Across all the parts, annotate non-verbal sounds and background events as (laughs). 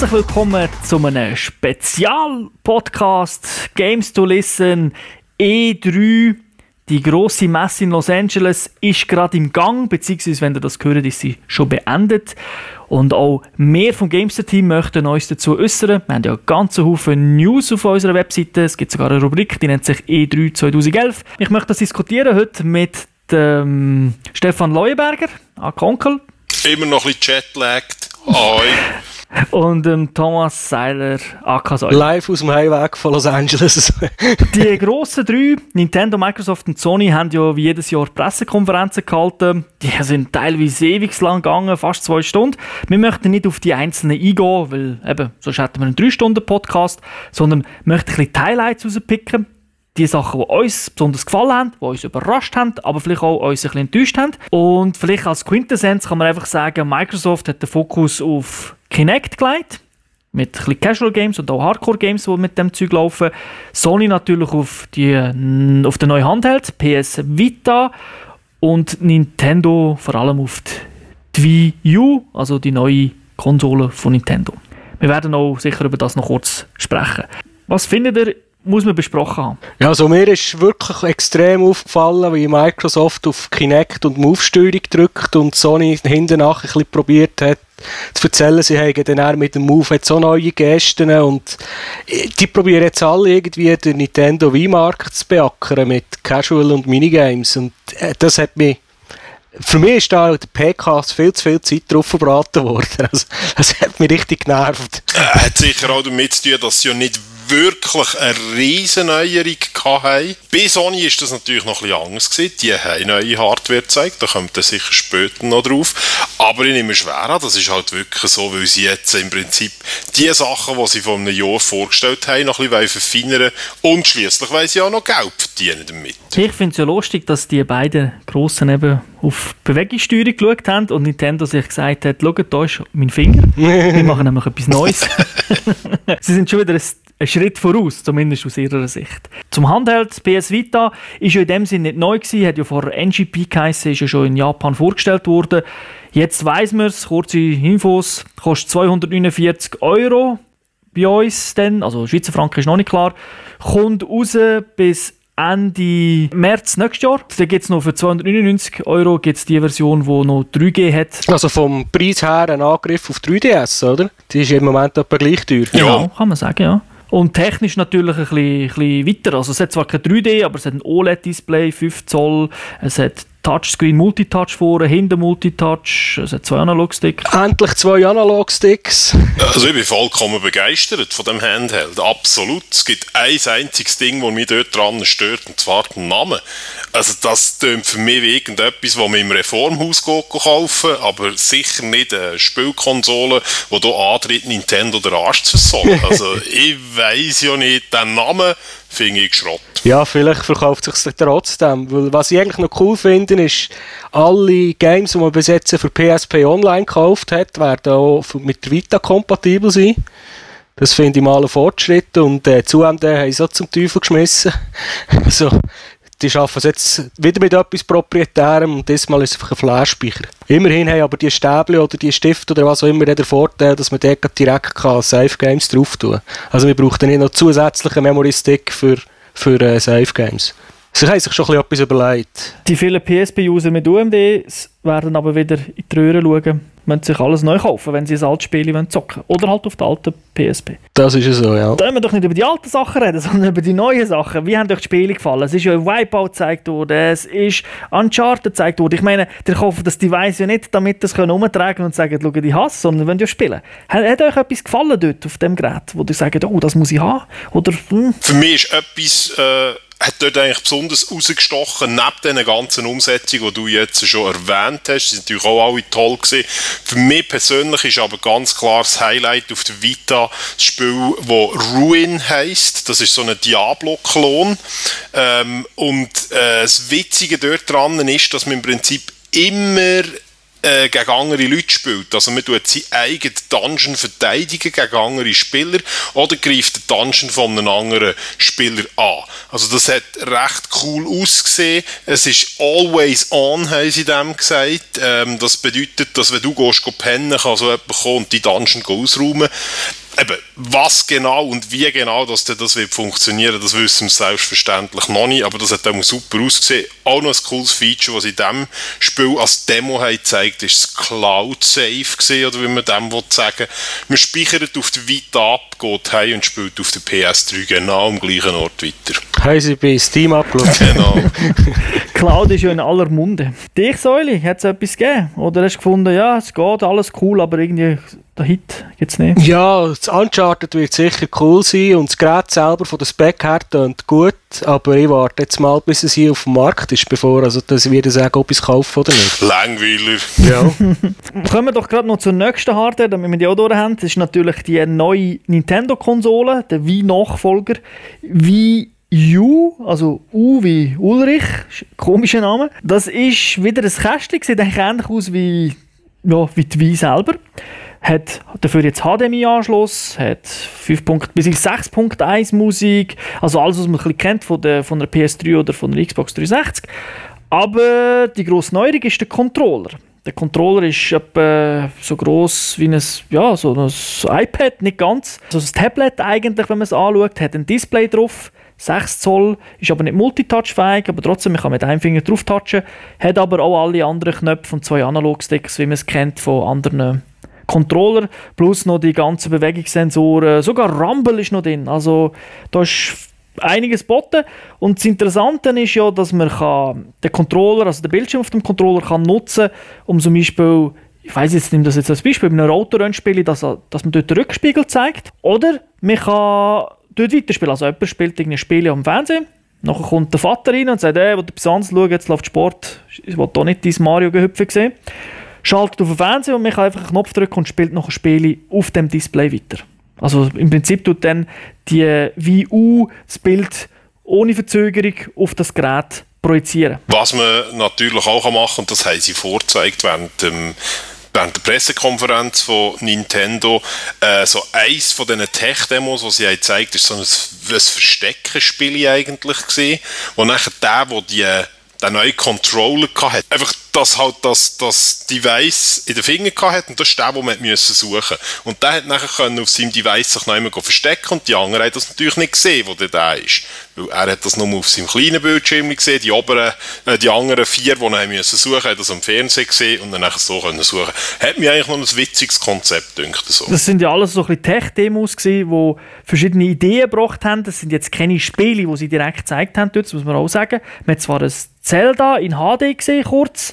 Herzlich willkommen zu einem Spezial-Podcast Games to Listen E3. Die große Messe in Los Angeles ist gerade im Gang, beziehungsweise wenn ihr das hört, ist sie schon beendet. Und auch mehr vom Gamester-Team möchten uns dazu äußern. Wir haben ja ganz Haufen News auf unserer Webseite. Es gibt sogar eine Rubrik, die nennt sich E3 2011. Ich möchte das diskutieren heute mit dem Stefan Leuenberger, Konkel. Immer noch ein bisschen jetlagged. Hoi. Und ähm, Thomas Seiler, AK Live aus dem Heimweg von Los Angeles. (laughs) die grossen drei, Nintendo, Microsoft und Sony, haben ja wie jedes Jahr Pressekonferenzen gehalten. Die sind teilweise ewig lang gegangen, fast zwei Stunden. Wir möchten nicht auf die einzelnen eingehen, weil eben, sonst hätten wir einen 3-Stunden-Podcast, sondern möchten ein bisschen die Highlights rauspicken die Sachen, die uns besonders gefallen haben, die uns überrascht haben, aber vielleicht auch uns ein bisschen enttäuscht haben. Und vielleicht als Quintessenz kann man einfach sagen, Microsoft hat den Fokus auf Kinect gelegt. Mit ein Casual Games und auch Hardcore Games, die mit dem Zeug laufen. Sony natürlich auf, die, auf den neuen Handheld, PS Vita. Und Nintendo vor allem auf die Wii U, also die neue Konsole von Nintendo. Wir werden auch sicher über das noch kurz sprechen. Was findet ihr muss man besprochen haben. Ja, also mir ist wirklich extrem aufgefallen, wie Microsoft auf Kinect und Move-Steuerung drückt und Sony hinten nach ein bisschen probiert hat, zu erzählen, sie haben dann mit dem Move jetzt so neue Gästen und die probieren jetzt alle irgendwie den Nintendo Wii-Markt zu beackern mit Casual und Minigames und äh, das hat mich für mich ist da der PK viel zu viel Zeit drauf verbraten worden. (laughs) Also, das hat mich richtig genervt. Äh, hat sicher auch damit zu tun, dass sie ja nicht wirklich eine riesen Neuerung hatten. Bei Sony ist das natürlich noch ein bisschen anders gewesen. Die haben neue Hardware gezeigt, da kommt dann sicher später noch drauf. Aber ich nehme schwer an, das ist halt wirklich so, weil sie jetzt im Prinzip die Sachen, die sie vor einem Jahr vorgestellt haben, noch ein bisschen verfeinern und schließlich weil sie auch noch Geld verdienen damit. Ich finde es ja lustig, dass die beiden Grossen eben auf Bewegungssteuerung geschaut haben und Nintendo sich gesagt hat, schaut, da ist mein Finger, wir machen nämlich etwas Neues. (laughs) sie sind schon wieder ein ein Schritt voraus, zumindest aus ihrer Sicht. Zum Handheld PS Vita ist ja in dem Sinne nicht neu gewesen, hat ja vor NGP geheißen, ist ja schon in Japan vorgestellt worden. Jetzt weiss man es, kurze Infos, kostet 249 Euro bei uns dann, also Schweizer Franken ist noch nicht klar, kommt raus bis Ende März nächstes Jahr. Dann gibt es noch für 299 Euro gibt's die Version, die noch 3G hat. Also vom Preis her ein Angriff auf 3DS, oder? Die ist im Moment etwa gleich teuer. Genau, kann man sagen, ja. Und technisch natürlich ein bisschen, ein bisschen weiter. Also es hat zwar kein 3D, aber es hat ein OLED-Display, 5 Zoll, es hat Touchscreen Multitouch vor, hinten Multitouch, es hat zwei Analogsticks. Endlich zwei Analogsticks. Also ich bin vollkommen begeistert von dem Handheld, absolut. Es gibt ein einziges Ding, das mich dort dran stört, und zwar den Namen. Also das klingt für mich wie irgendetwas, das man im Reformhaus kaufen aber sicher nicht eine Spielkonsole, die hier antritt, Nintendo der Arsch zu versorgen. (laughs) Also ich weiß ja nicht, den Namen finde ich Schrott. Ja, vielleicht verkauft es sich trotzdem. Weil was ich eigentlich noch cool finde, ist, alle Games, die man bis jetzt für PSP Online gekauft hat, werden auch mit Vita kompatibel sein. Das finde ich mal ein Fortschritt und äh, zu haben sie so zum Teufel geschmissen. (laughs) also, die es jetzt wieder mit etwas Proprietärem und diesmal ist es einfach ein Flashspeicher. Immerhin haben aber die Stäbchen oder die Stifte oder was auch immer den Vorteil, dass man dort direkt kann Safe Games drauf tun kann. Also wir brauchen nicht noch zusätzlichen Memory Stick für, für äh, Safe Games. Sie haben sich schon etwas überlegt. Die vielen PSP-User mit UMD werden aber wieder in die Röhre schauen müssen sich alles neu kaufen, wenn sie ein altes Spiel zocken wollen. Oder halt auf der alten PSP. Das ist ja so, ja. Da müssen wir doch nicht über die alten Sachen reden, (laughs) sondern über die neuen Sachen. Wie haben euch die Spiele gefallen? Es ist ja Wipeout gezeigt worden, es ist Uncharted gezeigt worden. Ich meine, die kaufen das Device ja nicht, damit das können umtragen und sagen, schau, ich hasse, sondern wenn ja spielen. Hat, hat, euch etwas gefallen dort auf dem Gerät, wo ihr sagt, oh, das muss ich haben? Oder, hm? Für mich ist etwas... Äh hat dort eigentlich besonders rausgestochen, neben den ganzen Umsetzungen, die du jetzt schon erwähnt hast. Die sind natürlich auch alle toll gewesen. Für mich persönlich ist aber ganz klar das Highlight auf der Vita das Spiel, das Ruin heisst. Das ist so ein Diablo-Klon. Ähm, und äh, das Witzige dort dran ist, dass man im Prinzip immer äh, gegen andere Leute spielt. Also man tut seinen eigenen Dungeon verteidigen gegen andere Spieler oder greift den Dungeon von einem anderen Spieler an. Also das hat recht cool ausgesehen. Es ist always on, haben sie dem gesagt. Ähm, das bedeutet, dass wenn du gehst, gehst pennen, kann so jemand kommen und die Dungeon ausräumen eben, was genau und wie genau dass das wird funktionieren, das wissen wir selbstverständlich noch nicht, aber das hat auch super ausgesehen. Auch noch ein cooles Feature, was in diesem Spiel als Demo gezeigt ist das Cloud Safe gesehen oder wie man dem will sagen. Man speichert auf der Vita ab, geht heim und spielt auf der PS3 genau am gleichen Ort weiter. Haben sie bei Steam abgeladen. Genau. (laughs) Cloud ist ja in aller Munde. Dich, Säuli, hat es etwas gegeben? Oder hast du gefunden, ja, es geht, alles cool, aber irgendwie der Hit gibt es nicht? Ja, das Uncharted wird sicher cool sein und das Gerät selber von der Spec her tönt gut, aber ich warte jetzt mal, bis es hier auf dem Markt ist, bevor also das wieder sagen, ob ich es kaufe oder nicht. Langweiler. Ja. (laughs) Kommen wir doch gerade noch zur nächsten Hardware, damit wir die auch durch haben. Das ist natürlich die neue Nintendo-Konsole, der Wii-Nachfolger. Wii U, also U wie Ulrich, komischer Name. Das ist wieder ein Kästchen, sieht eigentlich ähnlich aus wie, ja, wie die Wii selber. Hat dafür jetzt HDMI-Anschluss, hat 5. bis 6.1 Musik, also alles, was man ein bisschen kennt von der, von der PS3 oder von der Xbox 360. Aber die grosse Neuerung ist der Controller. Der Controller ist etwa so groß wie ein, ja, so ein iPad, nicht ganz. Also ein Tablet eigentlich, wenn man es anschaut, hat ein Display drauf 6 Zoll, ist aber nicht multitouchfähig, aber trotzdem, man kann mit einem Finger drauf touchen, hat aber auch alle anderen Knöpfe und zwei Analogsticks, wie man es kennt von anderen Controller, plus noch die ganzen Bewegungssensoren, sogar Rumble ist noch drin, also da ist einiges boten und das Interessante ist ja, dass man kann den Controller, also den Bildschirm auf dem Controller kann nutzen, um zum Beispiel ich weiß jetzt, nehme das jetzt als Beispiel, bei einem Autorennspiel, dass, dass man dort den Rückspiegel zeigt. Oder man kann dort weiterspielen. Also jemand spielt ein Spiel am Fernsehen, nachher kommt der Vater rein und sagt, hey, will etwas anderes schauen, jetzt läuft Sport, ich will hier nicht dein Mario-Gehüpfe sehen. Schaltet auf den Fernseher und man kann einfach einen Knopf drücken und spielt ein Spiel auf dem Display weiter. Also im Prinzip tut dann die Wii U das Bild ohne Verzögerung auf das Gerät projizieren. Was man natürlich auch machen kann, und das haben sie vorgezeigt während dem während der Pressekonferenz von Nintendo äh, so eins von diesen Tech-Demos, die sie haben gezeigt ist so ein, ein Versteckenspiel eigentlich gesehen, wo nachher der, der die den neuen Controller hatte, einfach dass halt das, das Device in den Fingern hatte und das ist der, den man suchen Und der hat nachher können auf seinem Device sich noch immer verstecken und die anderen haben das natürlich nicht gesehen, wo der da ist. Weil er hat das nur auf seinem kleinen Bildschirm gesehen, die oberen, äh, die anderen vier, die er müssen suchen, hat das am Fernsehen gesehen und dann nachher so können suchen. Hat mir eigentlich noch ein witziges Konzept dünkt so. Das sind ja alles so Tech-Demos gewesen, die verschiedene Ideen gebracht haben. Das sind jetzt keine Spiele, die sie direkt gezeigt haben, das muss man auch sagen. Man hat zwar ein Zelda in HD gesehen, kurz,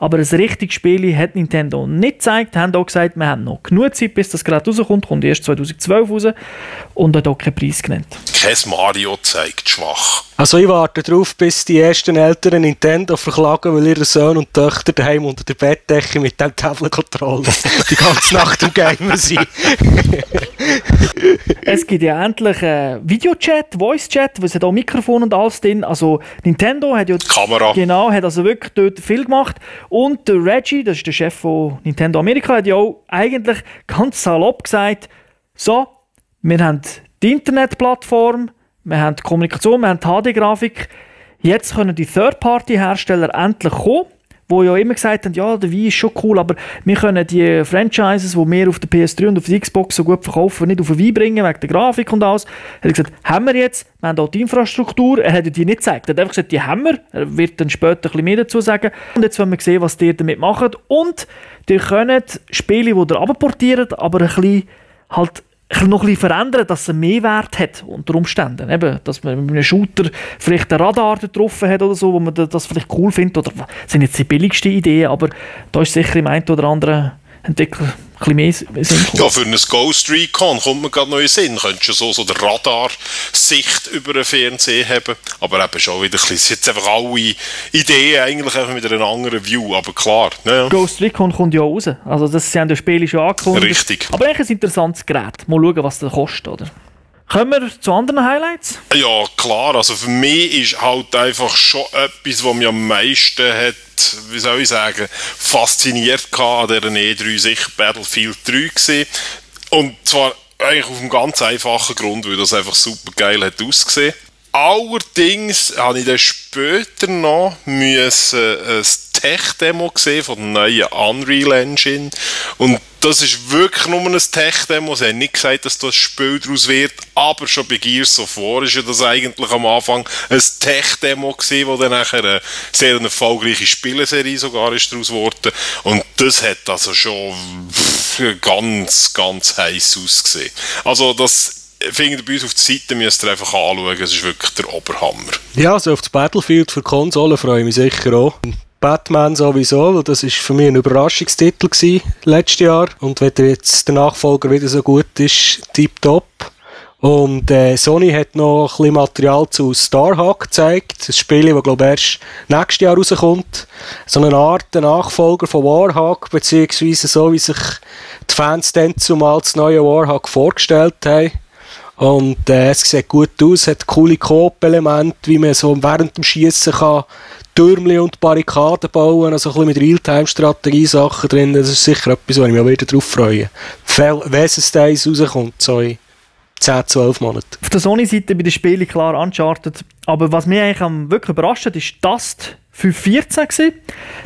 aber ein richtiges Spiel hat Nintendo nicht gezeigt. haben auch gesagt, wir haben noch genug Zeit, bis das gerade rauskommt. Kommt erst 2012 raus. Und hat auch keinen Preis genannt. Kein Mario zeigt schwach. Also ich warte darauf, bis die ersten Eltern Nintendo verklagen, weil ihre Söhne und Töchter daheim unter der Bettdecke mit dem Tablet-Controller die ganze Nacht im Gamer sind. es gibt ja endlich äh, Videochat, Voice-Chat, es hat auch Mikrofon und alles drin. Also Nintendo hat ja... Die Kamera. Genau, hat also wirklich dort viel gemacht. Und der Reggie, das ist der Chef von Nintendo Amerika, hat ja auch eigentlich ganz salopp gesagt, so, wir haben die Internetplattform, wir haben die Kommunikation, wir haben die HD-Grafik. Jetzt können die Third-Party-Hersteller endlich kommen, die ja immer gesagt haben, ja, der Wii ist schon cool, aber wir können die Franchises, die wir auf der PS3 und auf der Xbox so gut verkaufen, nicht auf den Wii bringen, wegen der Grafik und alles. Er hat gesagt, haben wir jetzt, wir haben auch die Infrastruktur, er hat die nicht gezeigt, er hat einfach gesagt, die haben wir, er wird dann später ein bisschen mehr dazu sagen. Und jetzt wollen wir sehen, was die damit machen und die können Spiele, die ihr abportiert, aber ein bisschen halt noch ein bisschen verändern, dass es einen Mehrwert hat unter Umständen. Eben, dass man mit einem Shooter vielleicht einen Radar getroffen hat oder so, wo man das vielleicht cool findet. Oder das sind jetzt die billigsten Ideen, aber da ist sicher im einen oder anderen Ein bisschen mehr Sinn Ja, für ein Ghost Recon kommt man gerade noch in Sinn. Könntest du so, so der Radar-Sicht über den Fernseher haben. Aber eben schon wieder ein bisschen, es jetzt einfach alle Ideen eigentlich einfach mit einer anderen View, aber klar. Ja. Ghost Recon kommt ja raus. Also das, sie haben das Spiel schon angekündigt. Richtig. Aber eigentlich ein interessantes Gerät. Mal schauen, was das kostet, oder? Kommen wir zu anderen Highlights? Ja, klar. Also für mich ist halt einfach schon etwas, was mich am meisten hat, wie soll ich sagen, fasziniert an dieser E3 sicher Battlefield 3 gesehen. Und zwar eigentlich auf einem ganz einfachen Grund, weil das einfach super geil hat ausgesehen. Allerdings habe ich dann später noch müssen ein Tech-Demo gesehen von der neuen Unreal Engine und das ist wirklich nur ein Tech-Demo. Sie haben nicht gesagt, dass das Spiel daraus wird, aber schon bei Gears of War ist ja das eigentlich am Anfang ein Tech-Demo gewesen, wo dann nachher eine sehr erfolgreiche Spieleserie sogar ist daraus geworden. Und das hat also schon ganz, ganz heiß ausgesehen. Also das findet bei uns auf der Seite, müsst ihr einfach anschauen, es ist wirklich der Oberhammer. Ja, also auf das Battlefield für Konsolen freue ich mich sicher auch. Batman sowieso, weil das ist für mich ein Überraschungstitel gewesen, letztes Jahr. Und wenn jetzt der Nachfolger wieder so gut ist, tipptopp. Und äh, Sony hat noch ein bisschen Material zu Starhawk gezeigt. Das Spiel, das glaube ich erst nächstes Jahr rauskommt. So eine Art Nachfolger von Warhawk, beziehungsweise so wie sich die Fans dann zumal das neue Warhawk vorgestellt haben. Und äh, es sieht gut aus, hat coole Coop-Elemente, wie man so während dem Schießen kann Türmchen und Barrikaden bauen, also ein bisschen mit Realtime-Strategie-Sachen drin. Das ist sicher etwas, wo ich mich auch wieder drauf freue. Wenn es rauskommt, so in 10, 12 Monaten. Auf der Sony-Seite bei den Spielen klar Uncharted. Aber was mich eigentlich wirklich überrascht hat, ist Dust 514 gewesen.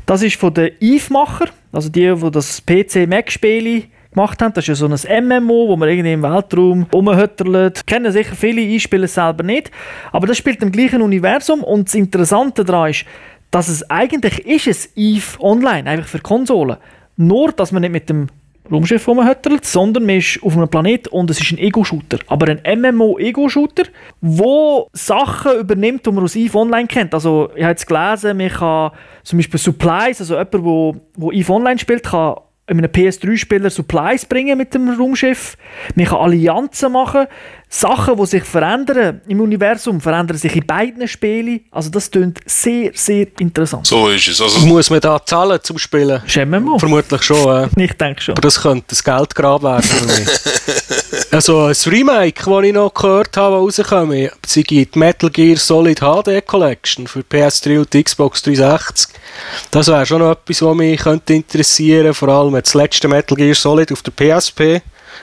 Das ist von den Eve-Macher, also die, die das PC-Mac-Spiele gemacht haben. Das ist ja so ein MMO, wo man irgendwie im Weltraum rumhüttelt. Kennen sicher viele, einspielen es selber nicht. Aber das spielt im gleichen Universum und das Interessante daran ist, dass es eigentlich ist es EVE Online, einfach für Konsolen. Nur, dass man nicht mit dem Raumschiff rumhüttelt, sondern man ist auf einem Planet und es ist ein Ego-Shooter. Aber ein MMO-Ego-Shooter, wo Sachen übernimmt, die man aus EVE Online kennt. Also, ich habe jetzt gelesen, man kann zum Beispiel Supplies, also jemand, der EVE Online spielt, kann einem PS3-Spieler Supplies bringen mit dem Raumschiff. Man kann Allianzen machen. Sachen, die sich verändern im Universum, verändern sich in beiden Spielen. Also das klingt sehr, sehr interessant. So ist es. Also Muss man da zahlen zum Spielen? Schämen Vermutlich schon. Äh. (laughs) Ich denke schon. Aber das könnte das Geldgrab werden für mich. (laughs) also ein Remake, das ich noch gehört habe, rausgekommen sie gibt Metal Gear Solid HD Collection für PS3 und Xbox 360. Das wäre schon noch etwas, was mich könnte interessieren Vor allem das letzte Metal Gear Solid auf der PSP.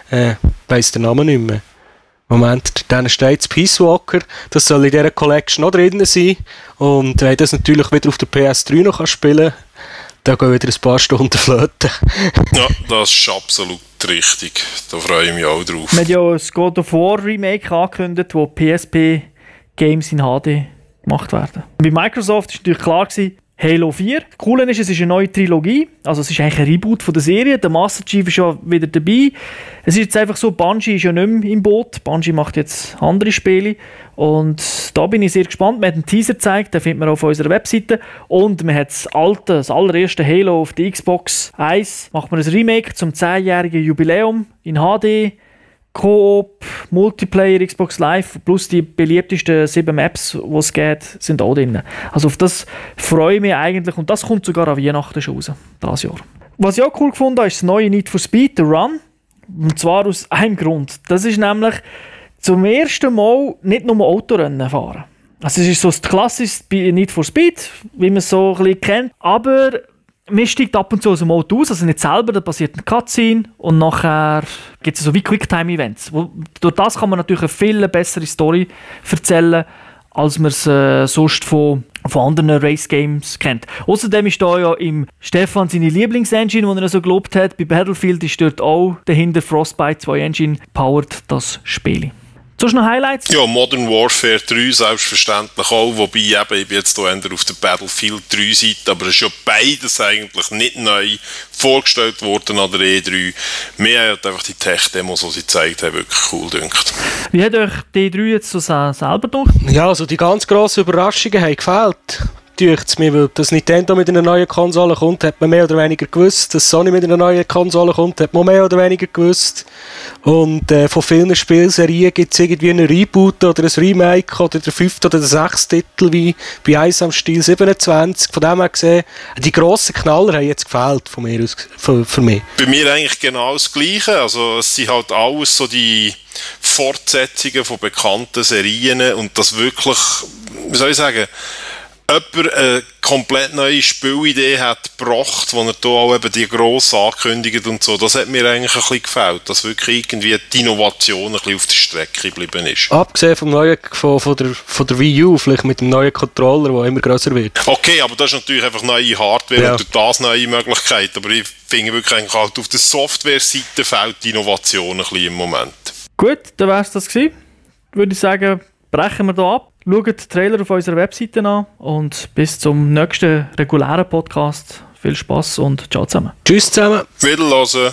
Äh, weiss den Namen nicht mehr. Moment, dann steht Peace Walker, das soll in dieser Collection noch drin sein. Und wenn das natürlich wieder auf der PS3 noch spielen kann, dann gehen wieder ein paar Stunden flöten. (laughs) ja, das ist absolut richtig. Da freue ich mich auch drauf. Man hat ja ein God of War Remake angekündigt, wo PSP Games in HD gemacht werden. Bei Microsoft war natürlich klar, gewesen, Halo 4. Das Coole ist, es ist eine neue Trilogie. Also es ist eigentlich ein Reboot von der Serie. Der Master Chief ist ja wieder dabei. Es ist jetzt einfach so, Bungie ist ja nicht mehr im Boot. Bungie macht jetzt andere Spiele. Und da bin ich sehr gespannt. Man hat einen Teaser gezeigt, den findet man auf unserer Webseite. Und man hat das alte, das allererste Halo auf der Xbox 1. Macht man ein Remake zum 10-jährigen Jubiläum in HD. Koop, Multiplayer, Xbox Live plus die beliebtesten sieben Maps, die es gibt, sind auch drin. Also auf das freue ich mich eigentlich und das kommt sogar an Weihnachten schon raus, dieses Jahr. Was ich auch cool gefunden ist das neue Need for Speed, der Run. Und zwar aus einem Grund. Das ist nämlich zum ersten Mal nicht nur Autorennen fahren. Also es ist so das klassische Need for Speed, wie man es so ein bisschen kennt, aber man steigt ab und zu aus dem Auto aus, also nicht selber, da passiert ein Cutscene und nachher gibt es so wie Quicktime-Events. Durch das kann man natürlich eine viel bessere Story erzählen, als man es äh, sonst von, von anderen Race-Games kennt. Außerdem ist da ja im Stefan seine Lieblingsengine, die er so gelobt hat, bei Battlefield ist dort auch dahinter Frostbite 2 Engine, powert das Spiel. Sonst noch Highlights? Ja, Modern Warfare 3 selbstverständlich auch, wobei eben, ich bin jetzt hier auf der Battlefield 3 Seite, aber es ist ja beides eigentlich nicht neu vorgestellt worden an der E3. Mir hat einfach die Tech-Demos, die sie gezeigt haben, wirklich cool gedacht. Wie hat euch die 3 jetzt so selber gedacht? Ja, also die ganz grossen Überraschungen haben gefehlt es mir, weil dass Nintendo mit einer neuen Konsole kommt, hat man mehr oder weniger gewusst. Dass Sony mit einer neuen Konsole kommt, hat man mehr oder weniger gewusst. Und äh, von vielen Spielserien gibt es irgendwie einen Reboot oder ein Remake oder der fünfte oder der sechste Titel wie bei Ice am Stil 27. Von dem her gesehen, die grossen Knaller haben jetzt gefehlt von mir aus, für, für mich. Bei mir eigentlich genau das Gleiche. Also es sind halt alles so die Fortsetzungen von bekannten Serien und das wirklich, wie soll ich sagen, jemand eine komplett neue Spielidee hat gebracht, wo er da auch eben die gross ankündigt und so, das hat mir eigentlich ein bisschen gefällt, dass wirklich irgendwie die Innovation ein bisschen auf der Strecke geblieben ist. Abgesehen vom neuen, von, von, der, von der Wii U, vielleicht mit dem neuen Controller, der immer größer wird. Okay, aber das ist natürlich einfach neue Hardware ja. und durch das neue Möglichkeiten, aber ich finde wirklich eigentlich halt auf der Software-Seite fehlt die Innovation ein bisschen im Moment. Gut, dann wäre es das gewesen. Würde ich sagen, brechen wir hier ab. Schaut den Trailer auf unserer Webseite an und bis zum nächsten regulären Podcast. Viel Spaß und ciao zusammen. Tschüss zusammen. Wiederhören.